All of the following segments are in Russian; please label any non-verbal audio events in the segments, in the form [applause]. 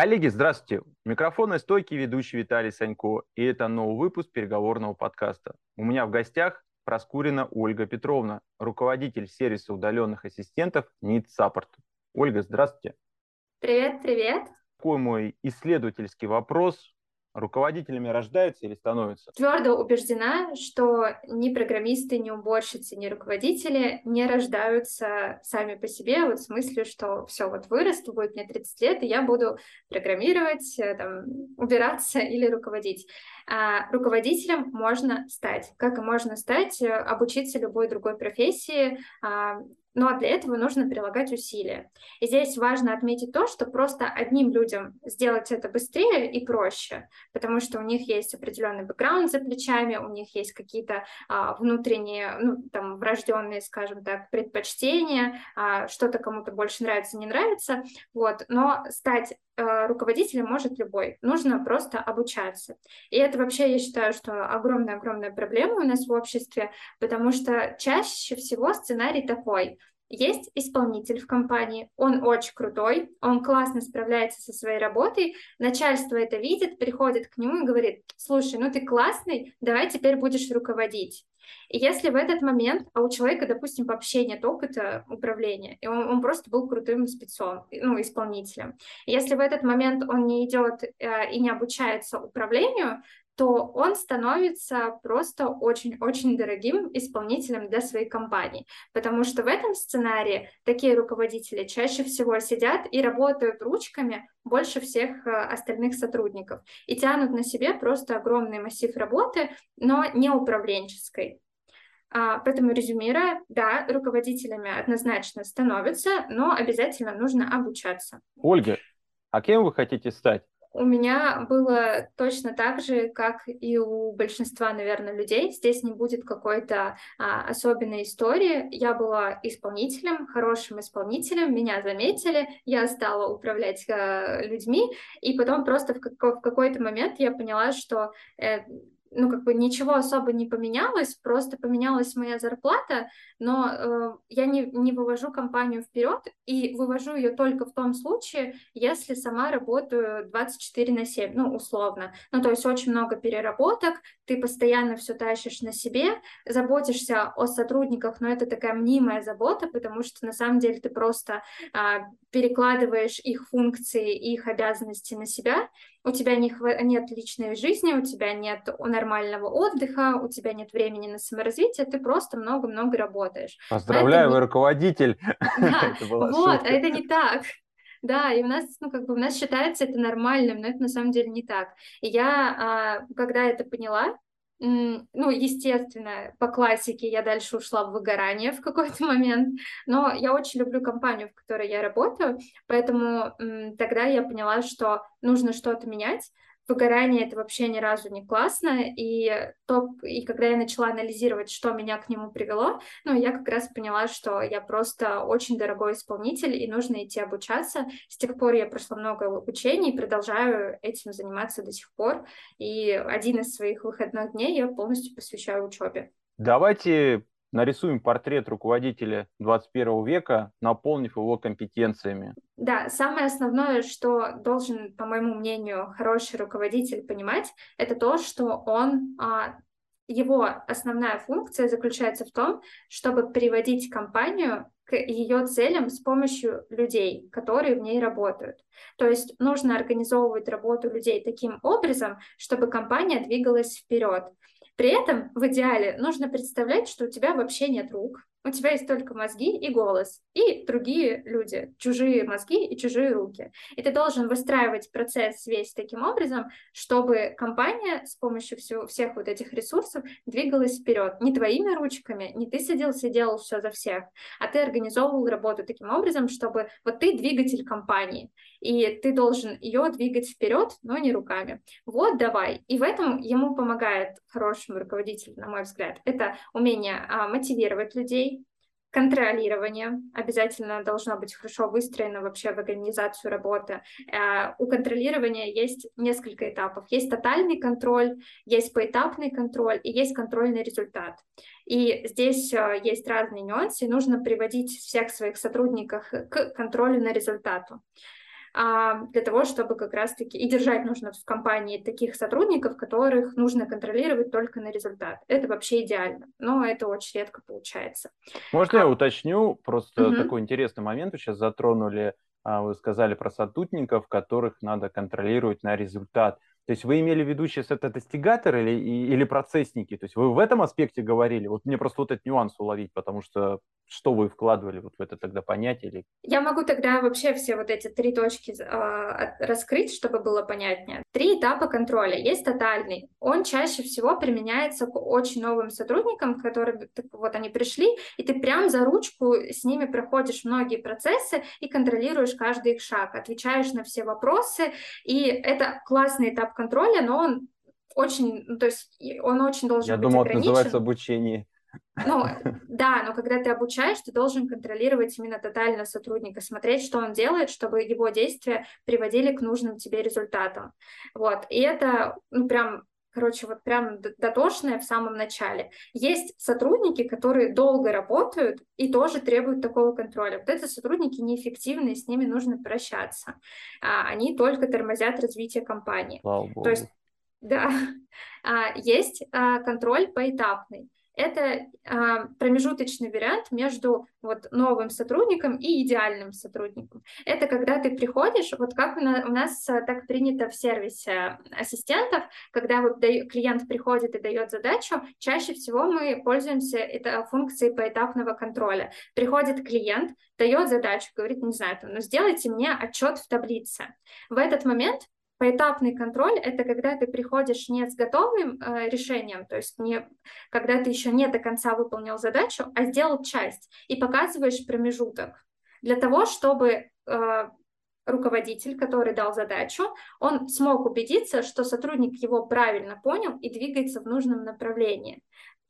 Коллеги, здравствуйте. Микрофон и стойки ведущий Виталий Санько, и это новый выпуск переговорного подкаста. У меня в гостях Проскурина Ольга Петровна, руководитель сервиса удаленных ассистентов NIT Support. Ольга, здравствуйте. Привет, привет. Такой мой исследовательский вопрос руководителями рождаются или становятся? Твердо убеждена, что ни программисты, ни уборщицы, ни руководители не рождаются сами по себе, вот в смысле, что все, вот вырасту, будет мне 30 лет, и я буду программировать, э, там, убираться или руководить. А руководителем можно стать, как и можно стать, э, обучиться любой другой профессии, а, но для этого нужно прилагать усилия. И здесь важно отметить то, что просто одним людям сделать это быстрее и проще, потому что у них есть определенный бэкграунд за плечами, у них есть какие-то а, внутренние, ну, там, врожденные, скажем так, предпочтения, а, что-то кому-то больше нравится, не нравится, вот, но стать а, руководителем может любой, нужно просто обучаться. И это вообще, я считаю, что огромная-огромная проблема у нас в обществе, потому что чаще всего сценарий такой – есть исполнитель в компании, он очень крутой, он классно справляется со своей работой, начальство это видит, приходит к нему и говорит, слушай, ну ты классный, давай теперь будешь руководить. И если в этот момент, а у человека, допустим, вообще нет опыта управления, и он, он просто был крутым спецом, ну, исполнителем, если в этот момент он не идет э, и не обучается управлению, то он становится просто очень-очень дорогим исполнителем для своей компании. Потому что в этом сценарии такие руководители чаще всего сидят и работают ручками больше всех э, остальных сотрудников и тянут на себе просто огромный массив работы, но не управленческой. А, поэтому резюмируя, да, руководителями однозначно становятся, но обязательно нужно обучаться. Ольга, а кем вы хотите стать? У меня было точно так же, как и у большинства, наверное, людей. Здесь не будет какой-то а, особенной истории. Я была исполнителем, хорошим исполнителем, меня заметили, я стала управлять а, людьми, и потом просто в, как- в какой-то момент я поняла, что э, ну, как бы ничего особо не поменялось, просто поменялась моя зарплата, но э, я не, не вывожу компанию вперед и вывожу ее только в том случае, если сама работаю 24 на 7, ну, условно. Ну, то есть очень много переработок, ты постоянно все тащишь на себе, заботишься о сотрудниках, но это такая мнимая забота, потому что на самом деле ты просто э, перекладываешь их функции, их обязанности на себя, у тебя не хва- нет личной жизни, у тебя нет нормального отдыха, у тебя нет времени на саморазвитие, ты просто много-много работаешь. Поздравляю, вы руководитель. [laughs] Да, вот, а это не так. Да, и у нас, ну, как бы у нас считается это нормальным, но это на самом деле не так. И я, а, когда это поняла, ну, естественно, по классике я дальше ушла в выгорание в какой-то [laughs] момент, но я очень люблю компанию, в которой я работаю, поэтому тогда я поняла, что нужно что-то менять, выгорание это вообще ни разу не классно, и, то, и когда я начала анализировать, что меня к нему привело, ну, я как раз поняла, что я просто очень дорогой исполнитель, и нужно идти обучаться. С тех пор я прошла много обучений, продолжаю этим заниматься до сих пор, и один из своих выходных дней я полностью посвящаю учебе. Давайте нарисуем портрет руководителя 21 века, наполнив его компетенциями. Да, самое основное, что должен, по моему мнению, хороший руководитель понимать, это то, что он а, его основная функция заключается в том, чтобы приводить компанию к ее целям с помощью людей, которые в ней работают. То есть нужно организовывать работу людей таким образом, чтобы компания двигалась вперед. При этом в идеале нужно представлять, что у тебя вообще нет рук, у тебя есть только мозги и голос, и другие люди, чужие мозги и чужие руки. И ты должен выстраивать процесс весь таким образом, чтобы компания с помощью всего, всех вот этих ресурсов двигалась вперед. Не твоими ручками, не ты садился и делал все за всех, а ты организовывал работу таким образом, чтобы вот ты двигатель компании, и ты должен ее двигать вперед, но не руками. Вот давай. И в этом ему помогает хорошему руководителю, на мой взгляд. Это умение а, мотивировать людей, Контролирование обязательно должно быть хорошо выстроено вообще в организацию работы. Э, у контролирования есть несколько этапов. Есть тотальный контроль, есть поэтапный контроль и есть контрольный результат. И здесь э, есть разные нюансы, нужно приводить всех своих сотрудников к контролю на результату. А, для того, чтобы как раз-таки и держать нужно в компании таких сотрудников, которых нужно контролировать только на результат. Это вообще идеально, но это очень редко получается. Можно а... я уточню? Просто угу. такой интересный момент вы сейчас затронули. А, вы сказали про сотрудников, которых надо контролировать на результат. То есть вы имели в виду сейчас это достигаторы или, или процессники? То есть вы в этом аспекте говорили? Вот мне просто вот этот нюанс уловить, потому что что вы вкладывали вот в это тогда понятие? Или... Я могу тогда вообще все вот эти три точки э, раскрыть, чтобы было понятнее. Три этапа контроля. Есть тотальный. Он чаще всего применяется к очень новым сотрудникам, которые вот они пришли, и ты прям за ручку с ними проходишь многие процессы и контролируешь каждый их шаг, отвечаешь на все вопросы, и это классный этап контроля, но он очень, ну, то есть он очень должен Я быть думал, ограничен. это называется обучение. Ну, [laughs] да, но когда ты обучаешь, ты должен контролировать именно тотально сотрудника, смотреть, что он делает, чтобы его действия приводили к нужным тебе результатам. Вот, и это, ну, прям короче, вот прям дотошное в самом начале. Есть сотрудники, которые долго работают и тоже требуют такого контроля. Вот это сотрудники неэффективные, с ними нужно прощаться. А, они только тормозят развитие компании. Слава Богу. То есть, [laughs] да, а, есть а, контроль поэтапный это а, промежуточный вариант между вот новым сотрудником и идеальным сотрудником. Это когда ты приходишь, вот как у нас а, так принято в сервисе ассистентов, когда вот клиент приходит и дает задачу, чаще всего мы пользуемся это функцией поэтапного контроля. Приходит клиент, дает задачу, говорит, не знаю, ну сделайте мне отчет в таблице. В этот момент Поэтапный контроль — это когда ты приходишь не с готовым э, решением, то есть не, когда ты еще не до конца выполнил задачу, а сделал часть и показываешь промежуток. Для того, чтобы э, руководитель, который дал задачу, он смог убедиться, что сотрудник его правильно понял и двигается в нужном направлении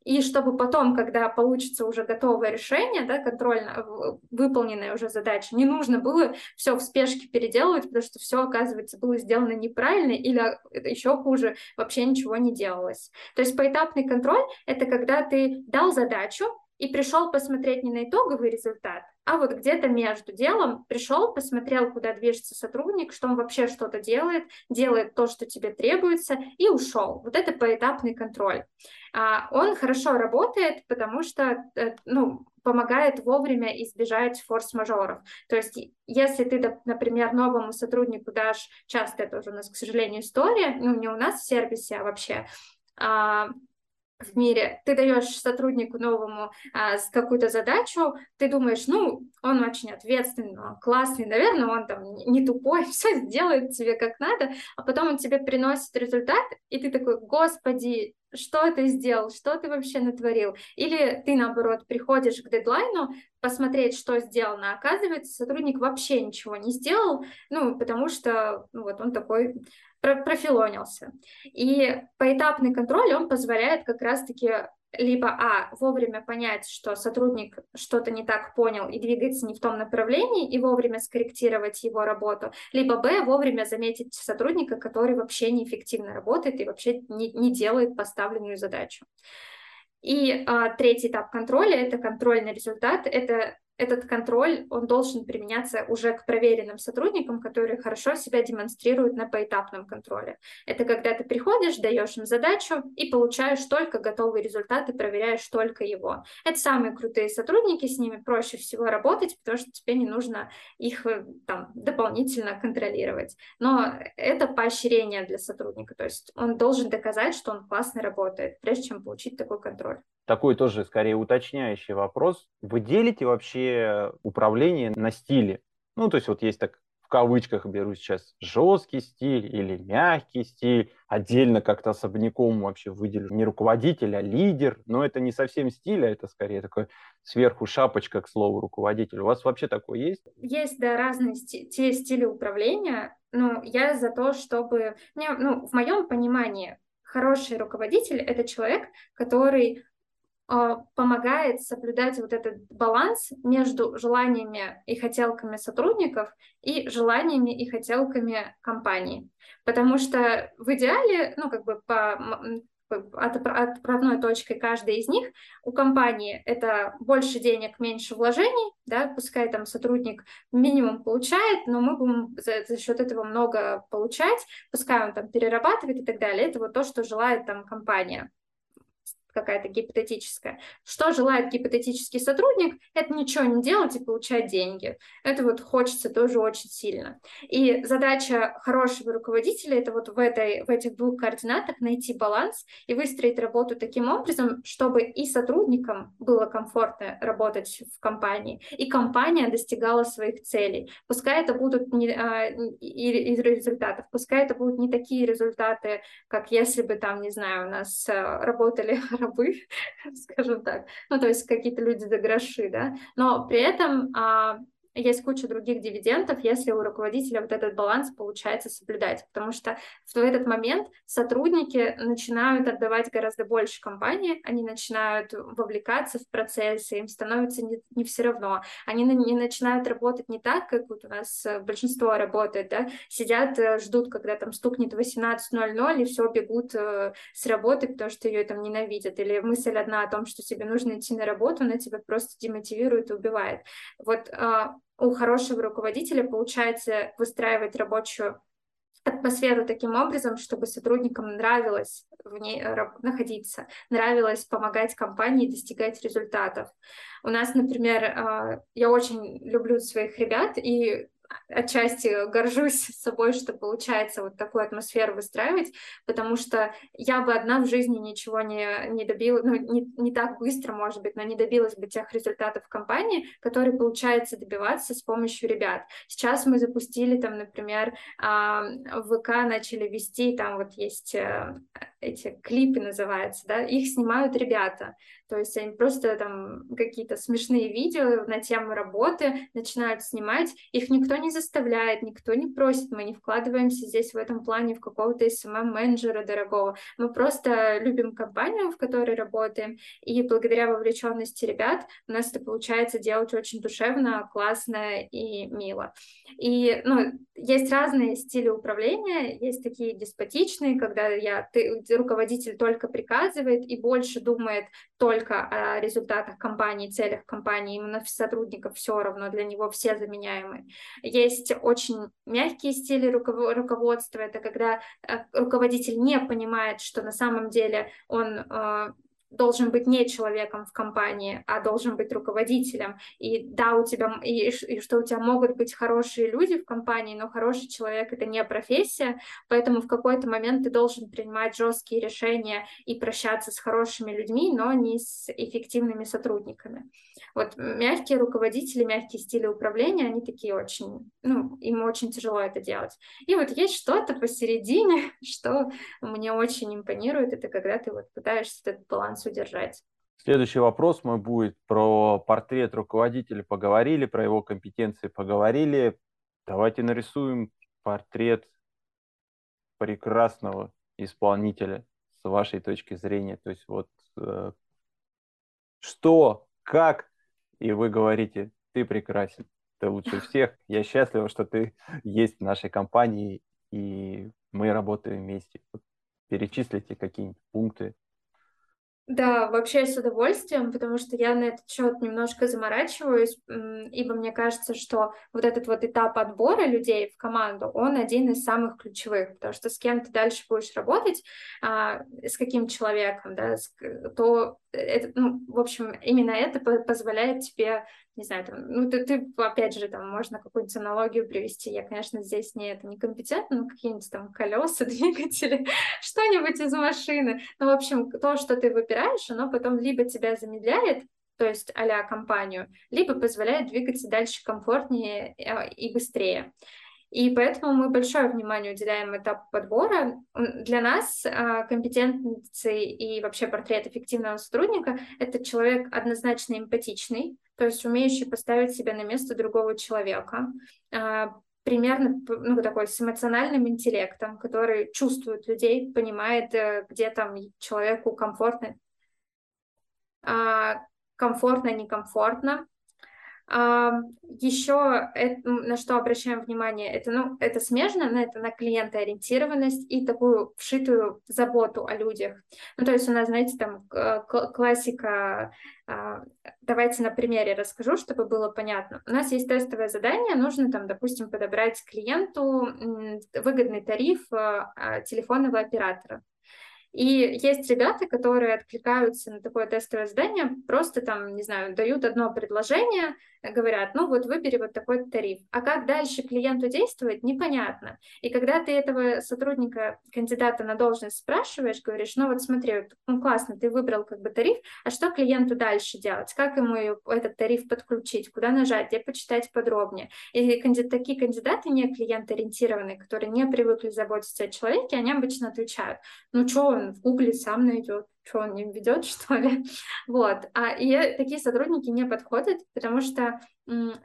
и чтобы потом, когда получится уже готовое решение, да, контрольно выполненная уже задача, не нужно было все в спешке переделывать, потому что все, оказывается, было сделано неправильно или а, еще хуже, вообще ничего не делалось. То есть поэтапный контроль — это когда ты дал задачу, и пришел посмотреть не на итоговый результат, а вот где-то между делом пришел, посмотрел, куда движется сотрудник, что он вообще что-то делает, делает то, что тебе требуется, и ушел. Вот это поэтапный контроль. А, он хорошо работает, потому что э, ну, помогает вовремя избежать форс-мажоров. То есть, если ты, например, новому сотруднику дашь, часто это уже у нас, к сожалению, история, ну, не у нас в сервисе, а вообще, а, в мире, ты даешь сотруднику новому а, какую-то задачу, ты думаешь, ну, он очень ответственный, классный, наверное, он там не тупой, [laughs] все сделает тебе как надо, а потом он тебе приносит результат, и ты такой, господи, что ты сделал, что ты вообще натворил. Или ты, наоборот, приходишь к дедлайну, посмотреть, что сделано. Оказывается, сотрудник вообще ничего не сделал, ну, потому что ну, вот он такой профилонился. И поэтапный контроль, он позволяет как раз-таки либо, а, вовремя понять, что сотрудник что-то не так понял и двигается не в том направлении, и вовремя скорректировать его работу, либо, б, вовремя заметить сотрудника, который вообще неэффективно работает и вообще не, не делает поставленную задачу. И а, третий этап контроля – это контрольный результат, это этот контроль, он должен применяться уже к проверенным сотрудникам, которые хорошо себя демонстрируют на поэтапном контроле. Это когда ты приходишь, даешь им задачу и получаешь только готовый результат и проверяешь только его. Это самые крутые сотрудники, с ними проще всего работать, потому что тебе не нужно их э, там дополнительно контролировать. Но это поощрение для сотрудника, то есть он должен доказать, что он классно работает, прежде чем получить такой контроль такой тоже скорее уточняющий вопрос. Вы делите вообще управление на стили? Ну, то есть вот есть так в кавычках беру сейчас жесткий стиль или мягкий стиль. Отдельно как-то особняком вообще выделю не руководитель, а лидер. Но это не совсем стиль, а это скорее такой сверху шапочка, к слову, руководитель. У вас вообще такое есть? Есть, да, разные сти- те стили управления. Ну, я за то, чтобы... Ну, в моем понимании хороший руководитель — это человек, который помогает соблюдать вот этот баланс между желаниями и хотелками сотрудников и желаниями и хотелками компании. Потому что в идеале, ну, как бы по отправной точкой каждой из них. У компании это больше денег, меньше вложений, да, пускай там сотрудник минимум получает, но мы будем за, за счет этого много получать, пускай он там перерабатывает и так далее. Это вот то, что желает там компания какая-то гипотетическая. Что желает гипотетический сотрудник? Это ничего не делать и получать деньги. Это вот хочется тоже очень сильно. И задача хорошего руководителя это вот в, этой, в этих двух координатах найти баланс и выстроить работу таким образом, чтобы и сотрудникам было комфортно работать в компании, и компания достигала своих целей. Пускай это будут не, а, и, и результатов, пускай это будут не такие результаты, как если бы там, не знаю, у нас а, работали [laughs] рабы, [laughs] скажем так, ну, то есть какие-то люди за гроши, да, но при этом а, есть куча других дивидендов, если у руководителя вот этот баланс получается соблюдать, потому что в этот момент сотрудники начинают отдавать гораздо больше компании, они начинают вовлекаться в процессы, им становится не, не все равно, они не начинают работать не так, как вот у нас э, большинство работает, да, сидят, э, ждут, когда там стукнет 18.00 и все, бегут э, с работы, потому что ее там ненавидят, или мысль одна о том, что тебе нужно идти на работу, она тебя просто демотивирует и убивает. Вот а, у хорошего руководителя получается выстраивать рабочую атмосферу таким образом, чтобы сотрудникам нравилось в ней находиться, нравилось помогать компании достигать результатов. У нас, например, а, я очень люблю своих ребят, и отчасти горжусь собой, что получается вот такую атмосферу выстраивать, потому что я бы одна в жизни ничего не, не добилась, ну, не, не так быстро, может быть, но не добилась бы тех результатов в компании, которые получается добиваться с помощью ребят. Сейчас мы запустили там, например, а, в ВК начали вести, там вот есть э, эти клипы называются, да, их снимают ребята, то есть они просто там какие-то смешные видео на тему работы начинают снимать, их никто не заставляет, никто не просит, мы не вкладываемся здесь в этом плане в какого-то SMM-менеджера дорогого, мы просто любим компанию, в которой работаем, и благодаря вовлеченности ребят у нас это получается делать очень душевно, классно и мило. И, ну, есть разные стили управления, есть такие деспотичные, когда я, ты, руководитель только приказывает и больше думает только о результатах компании, целях компании, именно сотрудников все равно, для него все заменяемые. Есть очень мягкие стили руководства, это когда э, руководитель не понимает, что на самом деле он э, должен быть не человеком в компании, а должен быть руководителем. И да, у тебя, и, и что у тебя могут быть хорошие люди в компании, но хороший человек это не профессия, поэтому в какой-то момент ты должен принимать жесткие решения и прощаться с хорошими людьми, но не с эффективными сотрудниками. Вот мягкие руководители, мягкие стили управления, они такие очень, ну, им очень тяжело это делать. И вот есть что-то посередине, [laughs] что мне очень импонирует, это когда ты вот пытаешься этот баланс удержать. Следующий вопрос мой будет про портрет руководителя поговорили, про его компетенции поговорили. Давайте нарисуем портрет прекрасного исполнителя с вашей точки зрения. То есть вот э, что, как, и вы говорите, ты прекрасен, ты лучше [laughs] всех. Я счастлив, что ты есть в нашей компании, и мы работаем вместе. Перечислите какие-нибудь пункты, да, вообще с удовольствием, потому что я на этот счет немножко заморачиваюсь, ибо мне кажется, что вот этот вот этап отбора людей в команду, он один из самых ключевых, потому что с кем ты дальше будешь работать, а, с каким человеком, да, то это, ну, в общем, именно это позволяет тебе, не знаю, там, ну, ты, ты, опять же, там, можно какую-нибудь аналогию привести. Я, конечно, здесь не это некомпетентна, но какие-нибудь там колеса, [laughs] двигатели, что-нибудь из машины. Ну, в общем, то, что ты выбираешь, оно потом либо тебя замедляет, то есть а компанию, либо позволяет двигаться дальше комфортнее э, и быстрее. И поэтому мы большое внимание уделяем этапу подбора. Для нас а, компетенции и вообще портрет эффективного сотрудника — это человек однозначно эмпатичный, то есть умеющий поставить себя на место другого человека, а, примерно ну, такой с эмоциональным интеллектом, который чувствует людей, понимает, э, где там человеку комфортно, а, комфортно, некомфортно, Еще на что обращаем внимание, это, ну, это смежно, но это на клиентоориентированность и такую вшитую заботу о людях. Ну, то есть у нас, знаете, там классика, а, давайте на примере расскажу, чтобы было понятно. У нас есть тестовое задание, нужно там, допустим, подобрать клиенту выгодный тариф а, телефонного оператора. И есть ребята, которые откликаются на такое тестовое задание, просто там, не знаю, дают одно предложение, говорят, ну вот выбери вот такой тариф. А как дальше клиенту действовать, непонятно. И когда ты этого сотрудника, кандидата на должность спрашиваешь, говоришь, ну вот смотри, ну классно, ты выбрал как бы тариф, а что клиенту дальше делать? Как ему этот тариф подключить? Куда нажать? Где почитать подробнее? И кандид... такие кандидаты, не клиент-ориентированные, которые не привыкли заботиться о человеке, они обычно отвечают, ну что, он в Гугле сам найдет что он не ведет, [laughs] что ли. Вот. А, и такие сотрудники не подходят, потому что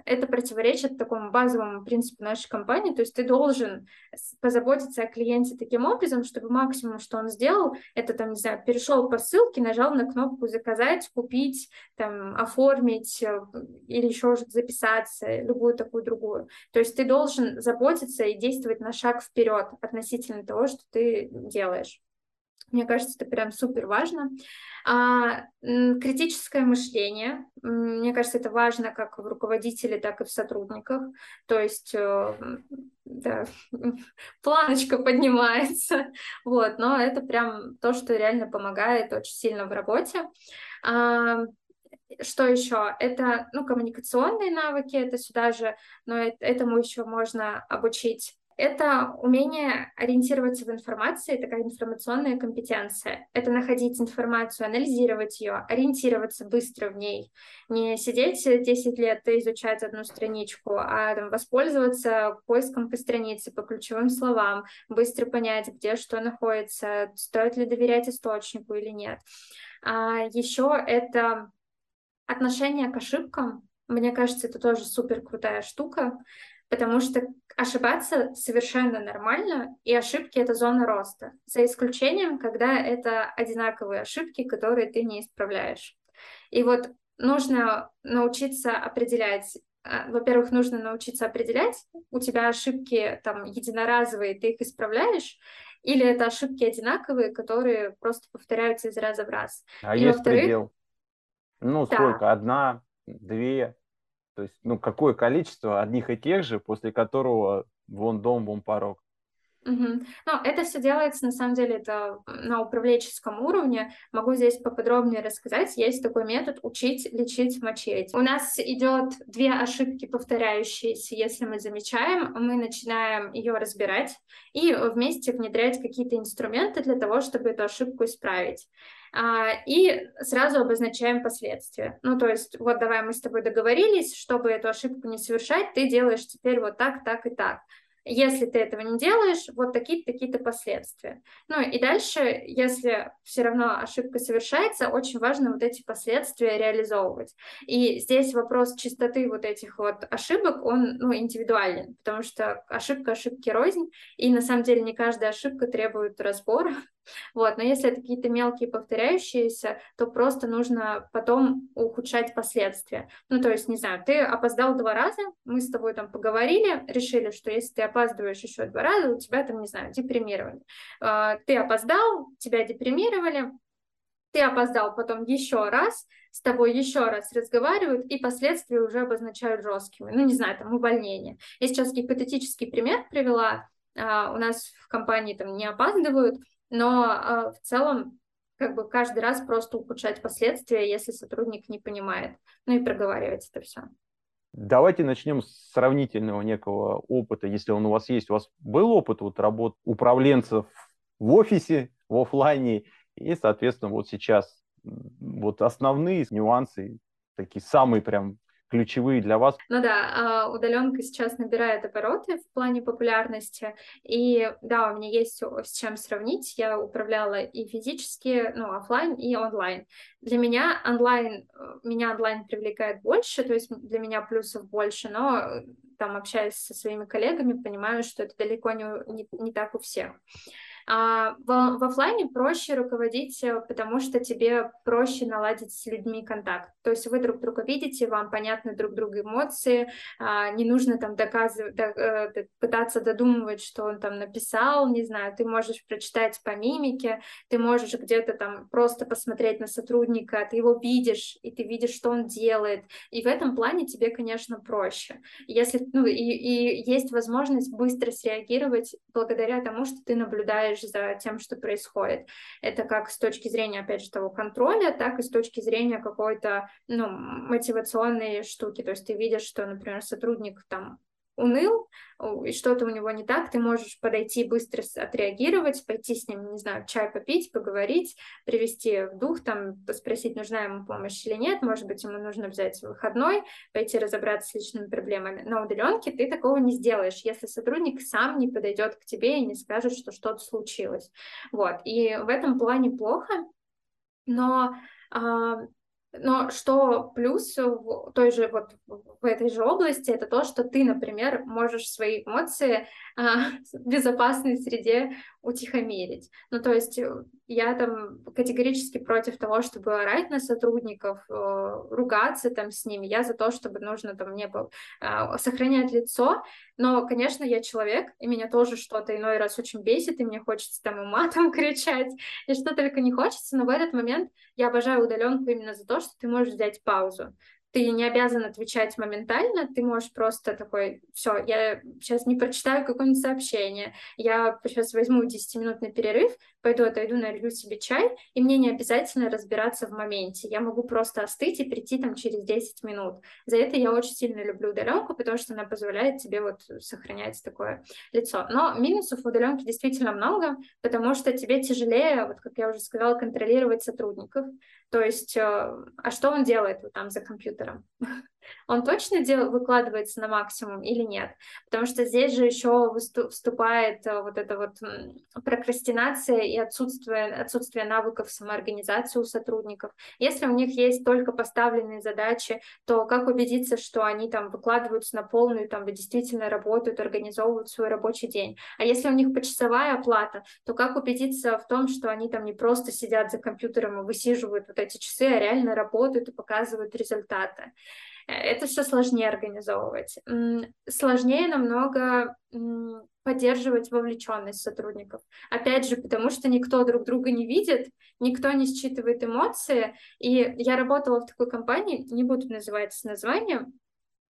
это противоречит такому базовому принципу нашей компании, то есть ты должен позаботиться о клиенте таким образом, чтобы максимум, что он сделал, это там, не знаю, перешел по ссылке, нажал на кнопку заказать, купить, там, оформить э, или еще записаться, любую такую другую. То есть ты должен заботиться и действовать на шаг вперед относительно того, что ты делаешь. Мне кажется, это прям супер важно. А, критическое мышление, мне кажется, это важно как в руководителе, так и в сотрудниках. То есть, э, да, [laughs] планочка поднимается, [laughs] вот, но это прям то, что реально помогает очень сильно в работе. А, что еще? Это, ну, коммуникационные навыки, это сюда же, но этому еще можно обучить это умение ориентироваться в информации, такая информационная компетенция. Это находить информацию, анализировать ее, ориентироваться быстро в ней. Не сидеть 10 лет и изучать одну страничку, а там, воспользоваться поиском по странице, по ключевым словам, быстро понять, где что находится, стоит ли доверять источнику или нет. А еще это отношение к ошибкам. Мне кажется, это тоже супер крутая штука потому что ошибаться совершенно нормально, и ошибки — это зона роста, за исключением, когда это одинаковые ошибки, которые ты не исправляешь. И вот нужно научиться определять, а, во-первых, нужно научиться определять, у тебя ошибки там единоразовые, ты их исправляешь, или это ошибки одинаковые, которые просто повторяются из раза в раз. А и есть предел? Ну, да. сколько? Одна, две? То есть, ну, какое количество одних и тех же, после которого вон дом, вон порог. Угу. Ну, это все делается, на самом деле, это на управленческом уровне. Могу здесь поподробнее рассказать. Есть такой метод учить, лечить, мочить. У нас идет две ошибки повторяющиеся. Если мы замечаем, мы начинаем ее разбирать и вместе внедрять какие-то инструменты для того, чтобы эту ошибку исправить. А, и сразу обозначаем последствия. Ну, то есть, вот давай мы с тобой договорились, чтобы эту ошибку не совершать, ты делаешь теперь вот так, так и так. Если ты этого не делаешь, вот такие-то такие-то последствия. Ну и дальше, если все равно ошибка совершается, очень важно вот эти последствия реализовывать. И здесь вопрос чистоты вот этих вот ошибок, он ну, индивидуален, потому что ошибка ошибки рознь, и на самом деле не каждая ошибка требует разбора, [laughs] вот, но если это какие-то мелкие повторяющиеся, то просто нужно потом ухудшать последствия. Ну, то есть, не знаю, ты опоздал два раза, мы с тобой там поговорили, решили, что если ты опаздываешь еще два раза, у тебя там, не знаю, депримирование. А, ты опоздал, тебя депримировали, ты опоздал потом еще раз, с тобой еще раз разговаривают, и последствия уже обозначают жесткими. Ну, не знаю, там увольнение. Я сейчас гипотетический пример привела. А, у нас в компании там не опаздывают, но э, в целом как бы каждый раз просто ухудшать последствия, если сотрудник не понимает, ну и проговаривать это все. Давайте начнем с сравнительного некого опыта, если он у вас есть. У вас был опыт вот работ управленцев в офисе, в офлайне, и, соответственно, вот сейчас вот основные нюансы, такие самые прям ключевые для вас? Ну да, а, удаленка сейчас набирает обороты в плане популярности, и да, у меня есть с чем сравнить. Я управляла и физически, ну, офлайн, и онлайн. Для меня онлайн, э, меня онлайн привлекает больше, то есть для меня плюсов больше, но э, там общаясь со своими коллегами, понимаю, что это далеко не, не, не так у всех. А в, в офлайне проще руководить, э, потому что тебе проще наладить с людьми контакт. То есть вы друг друга видите, вам понятны друг друга эмоции, а, не нужно там доказывать, до, э, пытаться додумывать, что он там написал, не знаю, ты можешь прочитать по мимике, ты можешь где-то там просто посмотреть на сотрудника, ты его видишь, и ты видишь, что он делает. И в этом плане тебе, конечно, проще. Если, ну, и, и есть возможность быстро среагировать благодаря тому, что ты наблюдаешь за тем, что происходит. Это как с точки зрения, опять же, того контроля, так и с точки зрения какой-то, ну, мотивационной штуки. То есть ты видишь, что, например, сотрудник там уныл, и что-то у него не так, ты можешь подойти быстро отреагировать, пойти с ним, не знаю, чай попить, поговорить, привести в дух, там, спросить, нужна ему помощь или нет, может быть, ему нужно взять выходной, пойти разобраться с личными проблемами. На удаленке ты такого не сделаешь, если сотрудник сам не подойдет к тебе и не скажет, что что-то случилось. Вот, и в этом плане плохо, но а, но что плюс в той же вот в этой же области, это то, что ты, например, можешь свои эмоции [laughs] в безопасной среде утихомирить. Ну, то есть э, я там категорически против того, чтобы орать на сотрудников, э, ругаться там с ними. Я за то, чтобы нужно там не было а, сохранять лицо. Но, конечно, я человек, и меня тоже что-то иной раз очень бесит, и мне хочется там и матом [laughs] кричать, и что только не хочется, но в этот момент я обожаю удаленку именно за то, что ты можешь взять паузу ты не обязан отвечать моментально, ты можешь просто такой, все, я сейчас не прочитаю какое-нибудь сообщение, я сейчас возьму 10-минутный перерыв, пойду отойду, налью себе чай, и мне не обязательно разбираться в моменте, я могу просто остыть и прийти там через 10 минут. За это я очень сильно люблю удаленку, потому что она позволяет тебе вот сохранять такое лицо. Но минусов в удаленке действительно много, потому что тебе тяжелее, вот как я уже сказала, контролировать сотрудников, то есть, э, а что он делает вот там за компьютером? [laughs] он точно дел, выкладывается на максимум или нет? Потому что здесь же еще вступает э, вот эта вот прокрастинация и отсутствие, отсутствие навыков самоорганизации у сотрудников. Если у них есть только поставленные задачи, то как убедиться, что они там выкладываются на полную, там действительно работают, организовывают свой рабочий день? А если у них почасовая оплата, то как убедиться в том, что они там не просто сидят за компьютером и высиживают вот эти часы, а реально работают и показывают результаты? это все сложнее организовывать. Сложнее намного поддерживать вовлеченность сотрудников. Опять же, потому что никто друг друга не видит, никто не считывает эмоции. И я работала в такой компании, не буду называть название,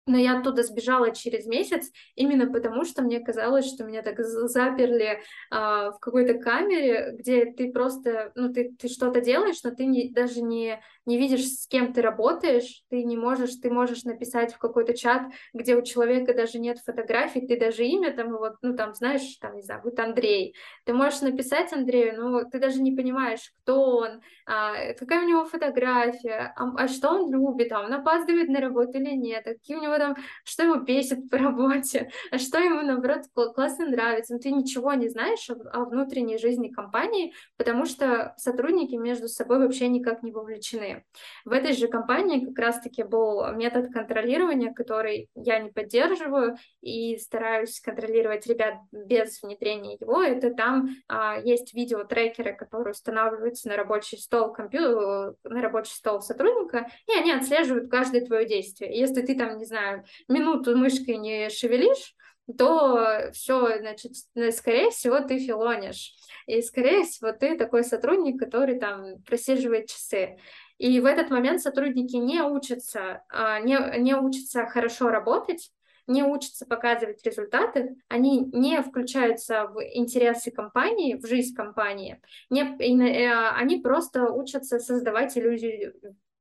но я оттуда сбежала через месяц именно потому, что мне казалось, что меня так заперли а, в какой-то камере, где ты просто, ну, ты, ты что-то делаешь, но ты не, даже не, не видишь, с кем ты работаешь, ты не можешь, ты можешь написать в какой-то чат, где у человека даже нет фотографий, ты даже имя там, вот, ну, там, знаешь, там, не знаю, будет Андрей, ты можешь написать Андрею, но ты даже не понимаешь, кто он, а, какая у него фотография, а, а что он любит, а он опаздывает на работу или нет, а какие у него там, что его бесит по работе, [laughs] а что ему, наоборот, классно нравится. Но ты ничего не знаешь о, о внутренней жизни компании, потому что сотрудники между собой вообще никак не вовлечены. В этой же компании как раз-таки был метод контролирования, который я не поддерживаю и стараюсь контролировать ребят без внедрения его. Это там а, есть видеотрекеры, которые устанавливаются на рабочий стол компьютера, на рабочий стол сотрудника, и они отслеживают каждое твое действие. Если ты там, не знаю, минуту мышкой не шевелишь, то все, значит, скорее всего, ты филонишь. И, скорее всего, ты такой сотрудник, который там просиживает часы. И в этот момент сотрудники не учатся, а, не, не учатся хорошо работать, не учатся показывать результаты, они не включаются в интересы компании, в жизнь компании, не, э, они просто учатся создавать иллюзию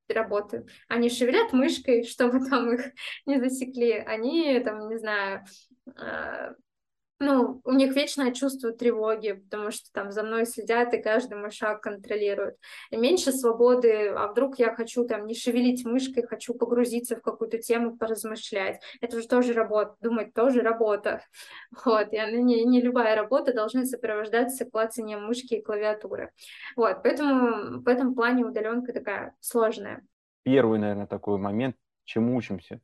работы. Они шевелят мышкой, [laughs] чтобы там их не засекли. Они, там, не знаю, э, ну, у них вечное чувство тревоги, потому что там за мной следят и каждый мой шаг контролируют. И меньше свободы, а вдруг я хочу там не шевелить мышкой, хочу погрузиться в какую-то тему, поразмышлять. Это же тоже работа, думать тоже работа. [laughs] Вот, и не, не любая работа должна сопровождаться клацанием мышки и клавиатуры. Вот, поэтому в этом плане удаленка такая сложная. Первый, наверное, такой момент, чему учимся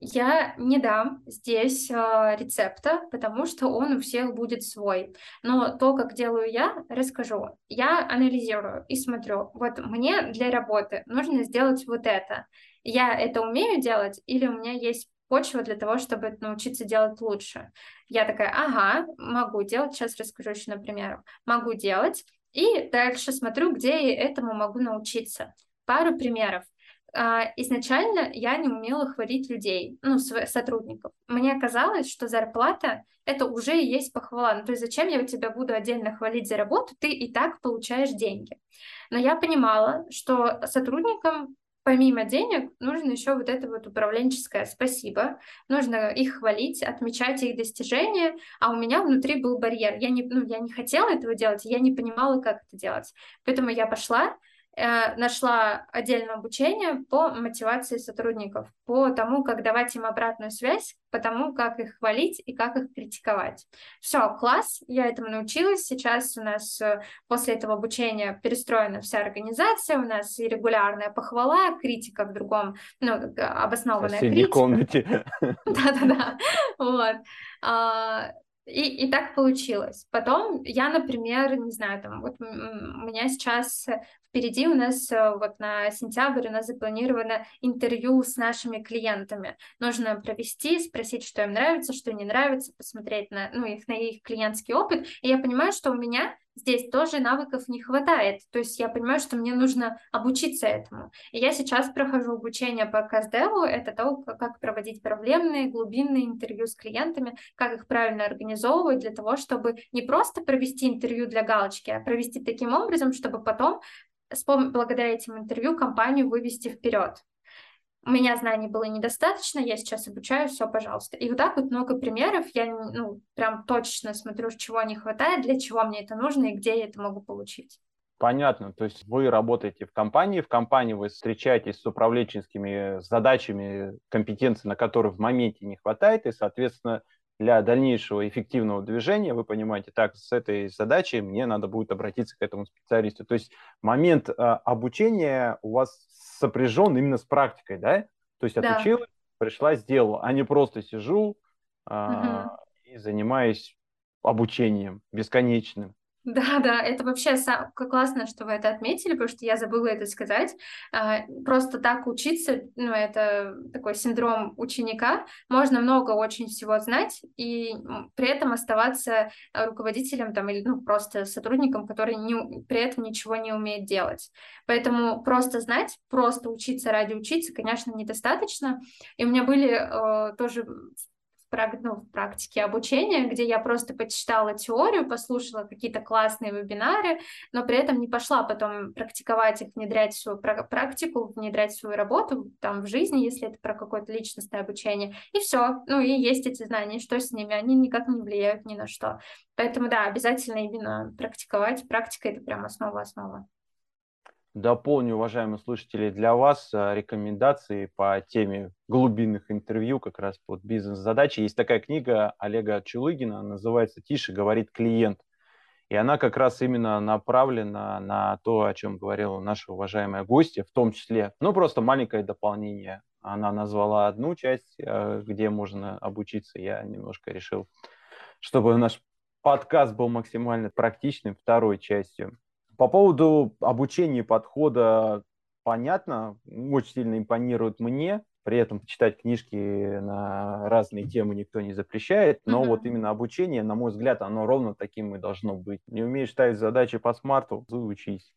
Я не дам здесь э, рецепта, потому что он у всех будет свой. Но то, как делаю я, расскажу. Я анализирую и смотрю. Вот мне для работы нужно сделать вот это. Я это умею делать или у меня есть почва для того, чтобы научиться делать лучше. Я такая, ага, могу делать, сейчас расскажу еще на примерах. Могу делать, и дальше смотрю, где я этому могу научиться. Пару примеров. А, изначально я не умела хвалить людей, ну, сотрудников. Мне казалось, что зарплата — это уже и есть похвала. Ну, то есть зачем я тебя буду отдельно хвалить за работу, ты и так получаешь деньги. Но я понимала, что сотрудникам помимо денег нужно еще вот это вот управленческое спасибо, нужно их хвалить, отмечать их достижения, а у меня внутри был барьер, я не, ну, я не хотела этого делать, я не понимала, как это делать, поэтому я пошла, нашла отдельное обучение по мотивации сотрудников, по тому, как давать им обратную связь, по тому, как их хвалить и как их критиковать. Все, класс, я этому научилась. Сейчас у нас э, после этого обучения перестроена вся организация, у нас и регулярная похвала, критика в другом, ну, обоснованная Соседней критика. комнате. [laughs] Да-да-да, вот. И, и так получилось. Потом я, например, не знаю, там, вот у меня сейчас впереди у нас э, вот на сентябрь у нас запланировано интервью с нашими клиентами. Нужно провести, спросить, что им нравится, что не нравится, посмотреть на, ну, их, на их клиентский опыт. И я понимаю, что у меня здесь тоже навыков не хватает. То есть я понимаю, что мне нужно обучиться этому. И я сейчас прохожу обучение по КСДЛу. Это то, как проводить проблемные, глубинные интервью с клиентами, как их правильно организовывать для того, чтобы не просто провести интервью для галочки, а провести таким образом, чтобы потом благодаря этим интервью компанию вывести вперед у меня знаний было недостаточно, я сейчас обучаю, все, пожалуйста. И вот так вот много примеров, я ну, прям точно смотрю, чего не хватает, для чего мне это нужно и где я это могу получить. Понятно, то есть вы работаете в компании, в компании вы встречаетесь с управленческими задачами, компетенции, на которые в моменте не хватает, и, соответственно, для дальнейшего эффективного движения, вы понимаете, так, с этой задачей мне надо будет обратиться к этому специалисту. То есть момент а, обучения у вас сопряжен именно с практикой, да? То есть да. отучилась, пришла, сделала, а не просто сижу а, угу. и занимаюсь обучением бесконечным. Да, да, это вообще классно, что вы это отметили, потому что я забыла это сказать. А, просто так учиться, ну, это такой синдром ученика. Можно много очень всего знать и при этом оставаться руководителем там или ну, просто сотрудником, который не, при этом ничего не умеет делать. Поэтому просто знать, просто учиться ради учиться, конечно, недостаточно. И у меня были э, тоже ну, в практике обучения, где я просто почитала теорию, послушала какие-то классные вебинары, но при этом не пошла потом практиковать их, внедрять в свою практику, внедрять в свою работу там в жизни, если это про какое-то личностное обучение. И все. Ну и есть эти знания, что с ними, они никак не влияют ни на что. Поэтому да, обязательно именно практиковать. Практика — это прям основа-основа. Дополню, уважаемые слушатели, для вас э, рекомендации по теме глубинных интервью как раз под бизнес-задачи. Есть такая книга Олега Чулыгина, называется «Тише говорит клиент». И она как раз именно направлена на то, о чем говорила наша уважаемая гостья, в том числе, ну, просто маленькое дополнение. Она назвала одну часть, э, где можно обучиться. Я немножко решил, чтобы наш подкаст был максимально практичным второй частью. По поводу обучения подхода понятно, очень сильно импонирует мне. При этом читать книжки на разные темы никто не запрещает, но mm-hmm. вот именно обучение, на мой взгляд, оно ровно таким и должно быть. Не умеешь ставить задачи по смарту, учись.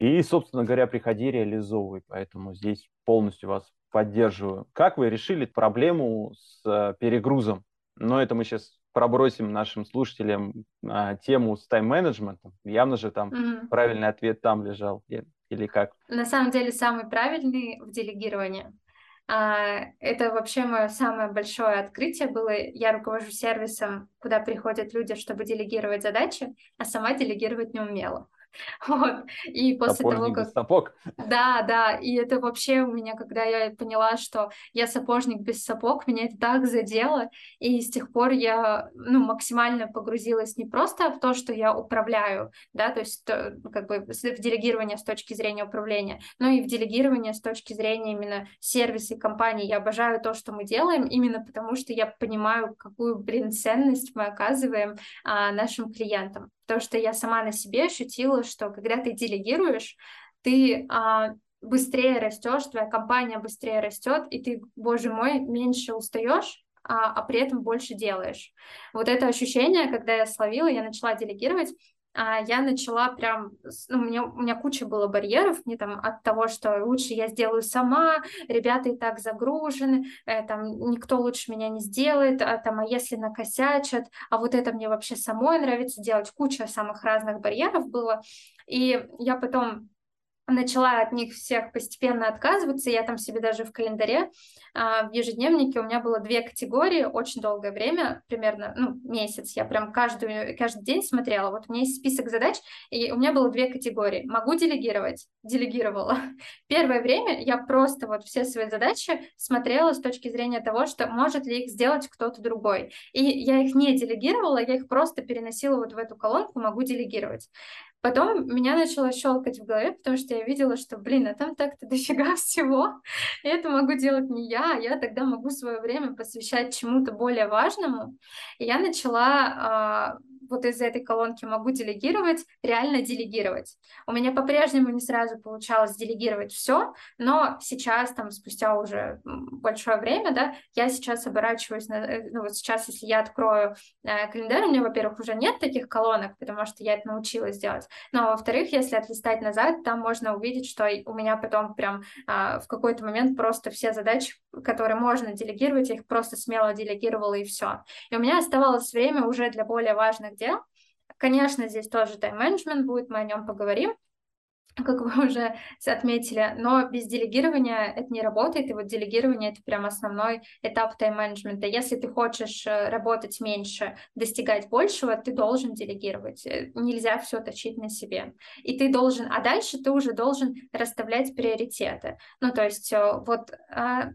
И, собственно говоря, приходи, реализовывай. Поэтому здесь полностью вас поддерживаю. Как вы решили проблему с э, перегрузом? Но это мы сейчас пробросим нашим слушателям а, тему с тайм-менеджментом, явно же там mm-hmm. правильный ответ там лежал, или как? На самом деле самый правильный в делегировании. А, это вообще мое самое большое открытие было. Я руковожу сервисом, куда приходят люди, чтобы делегировать задачи, а сама делегировать не умела. [laughs] Вот. И после Сапожник того, как... без сапог. Да, да, и это вообще у меня, когда я поняла, что я сапожник без сапог, меня это так задело, и с тех пор я, ну, максимально погрузилась не просто в то, что я управляю, да, то есть то, как бы в делегирование с точки зрения управления, но и в делегирование с точки зрения именно сервиса и компании. Я обожаю то, что мы делаем, именно потому что я понимаю, какую, блин, ценность мы оказываем а, нашим клиентам. Потому что я сама на себе ощутила, что когда ты делегируешь, ты а, быстрее растешь, твоя компания быстрее растет, и ты, боже мой, меньше устаешь, а, а при этом больше делаешь. Вот это ощущение, когда я словила, я начала делегировать, я начала прям, ну, у меня, у меня куча было барьеров, не там от того, что лучше я сделаю сама, ребята и так загружены, э, там никто лучше меня не сделает, а там, а если накосячат, а вот это мне вообще самой нравится делать, куча самых разных барьеров было, и я потом начала от них всех постепенно отказываться. Я там себе даже в календаре, а, в ежедневнике у меня было две категории очень долгое время, примерно ну, месяц. Я прям каждую, каждый день смотрела. Вот у меня есть список задач, и у меня было две категории. Могу делегировать? Делегировала. [laughs] Первое время я просто вот все свои задачи смотрела с точки зрения того, что может ли их сделать кто-то другой. И я их не делегировала, я их просто переносила вот в эту колонку «Могу делегировать». Потом меня начало щелкать в голове, потому что я видела, что, блин, а там так-то дофига [laughs] всего, и это могу делать не я, а я тогда могу свое время посвящать чему-то более важному. И я начала а, вот из этой колонки могу делегировать, реально делегировать. У меня по-прежнему не сразу получалось делегировать все, но сейчас, там, спустя уже большое время, да, я сейчас оборачиваюсь, на, э, ну вот сейчас, если я открою э, календарь, у меня, во-первых, уже нет таких колонок, потому что я это научилась делать, но, во-вторых, если отлистать назад, там можно увидеть, что у меня потом прям э, в какой-то момент просто все задачи, которые можно делегировать, я их просто смело делегировала и все. И у меня оставалось время уже для более важных дел. Конечно, здесь тоже тайм-менеджмент будет, мы о нем поговорим, как вы [laughs] уже отметили, но без делегирования это не работает, и вот делегирование — это прям основной этап тайм-менеджмента. Если ты хочешь э, работать меньше, достигать большего, ты должен делегировать, э, нельзя все точить на себе. И ты должен, а дальше ты уже должен расставлять приоритеты. Ну, то есть э, вот а,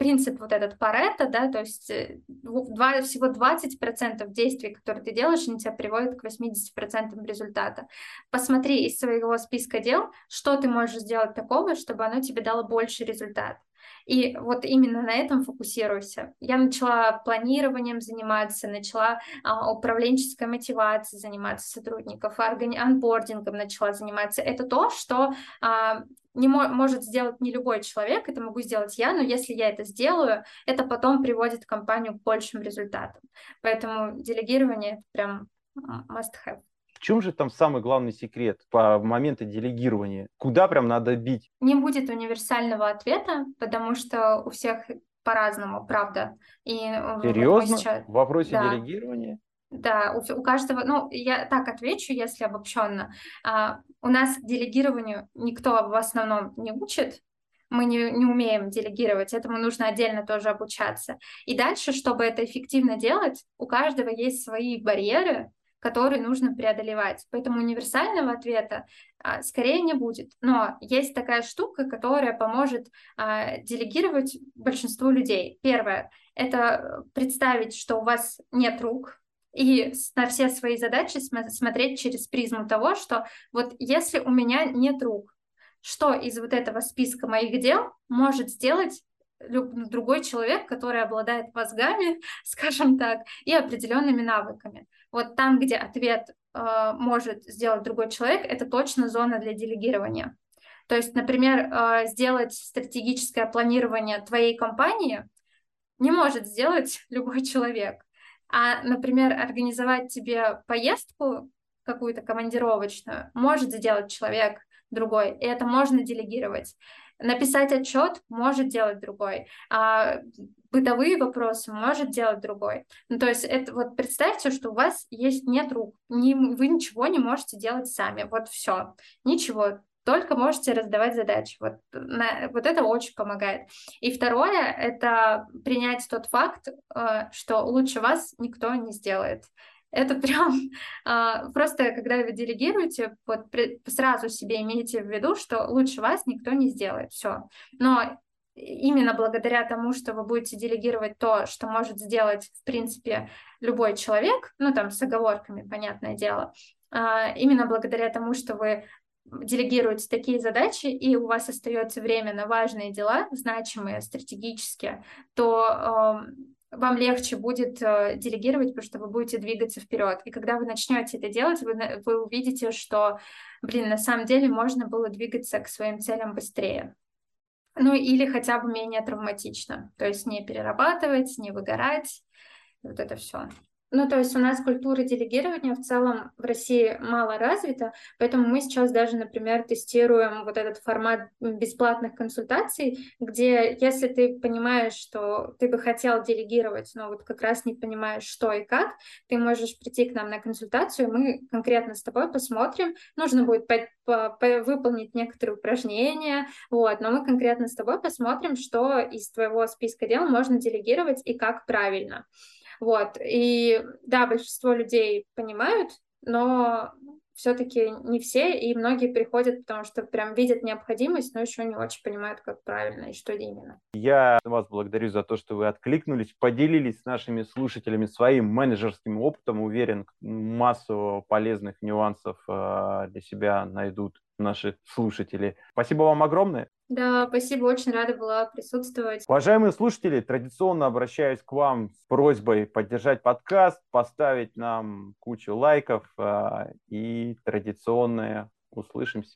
принцип вот этот Паретта, да, то есть э, два, всего 20% действий, которые ты делаешь, они тебя приводят к 80% результата. Посмотри из своего списка дел, что ты можешь сделать такого, чтобы оно тебе дало больше результат. И вот именно на этом фокусируйся. Я начала планированием заниматься, начала а, управленческой мотивацией заниматься сотрудников, анбордингом начала заниматься. Это то, что а, не мо- может сделать не любой человек, это могу сделать я, но если я это сделаю, это потом приводит компанию к большим результатам. Поэтому делегирование прям must have. В чем же там самый главный секрет по моменту делегирования? Куда прям надо бить? Не будет универсального ответа, потому что у всех по-разному, правда. И э, Серьезно? сейчас... В вопросе да. делегирования? Да, у, у каждого, ну, я так отвечу, если обобщенно. А, у нас делегированию никто в основном не учит, мы не, не умеем делегировать, этому нужно отдельно тоже обучаться. И дальше, чтобы это эффективно делать, у каждого есть свои барьеры, которые нужно преодолевать. Поэтому универсального ответа а, скорее не будет. Но есть такая штука, которая поможет а, делегировать большинству людей. Первое — это представить, что у вас нет рук, и на все свои задачи смотреть через призму того, что вот если у меня нет рук, что из вот этого списка моих дел может сделать другой человек, который обладает мозгами, [laughs] скажем так, и определенными навыками. Вот там, где ответ э, может сделать другой человек, это точно зона для делегирования. То есть, например, э, сделать стратегическое планирование твоей компании не может сделать [laughs] любой человек. А, например, организовать тебе поездку какую-то командировочную может сделать человек другой, и это можно делегировать. Написать отчет может делать другой, а бытовые вопросы может делать другой. Ну, то есть это вот представьте, что у вас есть нет рук, не, вы ничего не можете делать сами, вот все, ничего, только можете раздавать задачи. Вот, на, вот это очень помогает. И второе — это принять тот факт, э, что лучше вас никто не сделает. это [laughs] прям а, просто, когда вы делегируете, вот сразу себе имейте в виду, что лучше вас никто не сделает, все. Но именно благодаря тому, что вы будете делегировать то, что может сделать, в принципе, любой человек, ну, там, с оговорками, понятное дело, а, именно благодаря тому, что вы делегируете такие задачи, и у вас остается время на важные дела, значимые, стратегические, то вам легче будет э, делегировать, потому что вы будете двигаться вперед. И когда вы начнете это делать, вы, вы увидите, что, блин, на самом деле можно было двигаться к своим целям быстрее. Ну или хотя бы менее травматично. То есть не перерабатывать, не выгорать, вот это все. Ну, то есть у нас культура делегирования в целом в России мало развита, поэтому мы сейчас даже, например, тестируем вот этот формат бесплатных консультаций, где если ты понимаешь, что ты бы хотел делегировать, но вот как раз не понимаешь, что и как, ты можешь прийти к нам на консультацию, мы конкретно с тобой посмотрим, нужно будет по по по выполнить некоторые упражнения, вот, но мы конкретно с тобой посмотрим, что из твоего списка дел можно делегировать и как правильно. Вот. И да, большинство людей понимают, но все-таки не все, и многие приходят, потому что прям видят необходимость, но еще не очень понимают, как правильно и что именно. Я вас благодарю за то, что вы откликнулись, поделились с нашими слушателями своим менеджерским опытом. Уверен, массу полезных нюансов э, для себя найдут наши слушатели. Спасибо вам огромное. Да, спасибо, очень рада была присутствовать. Уважаемые слушатели, традиционно обращаюсь к вам с просьбой поддержать подкаст, поставить нам кучу лайков э, и традиционное услышимся.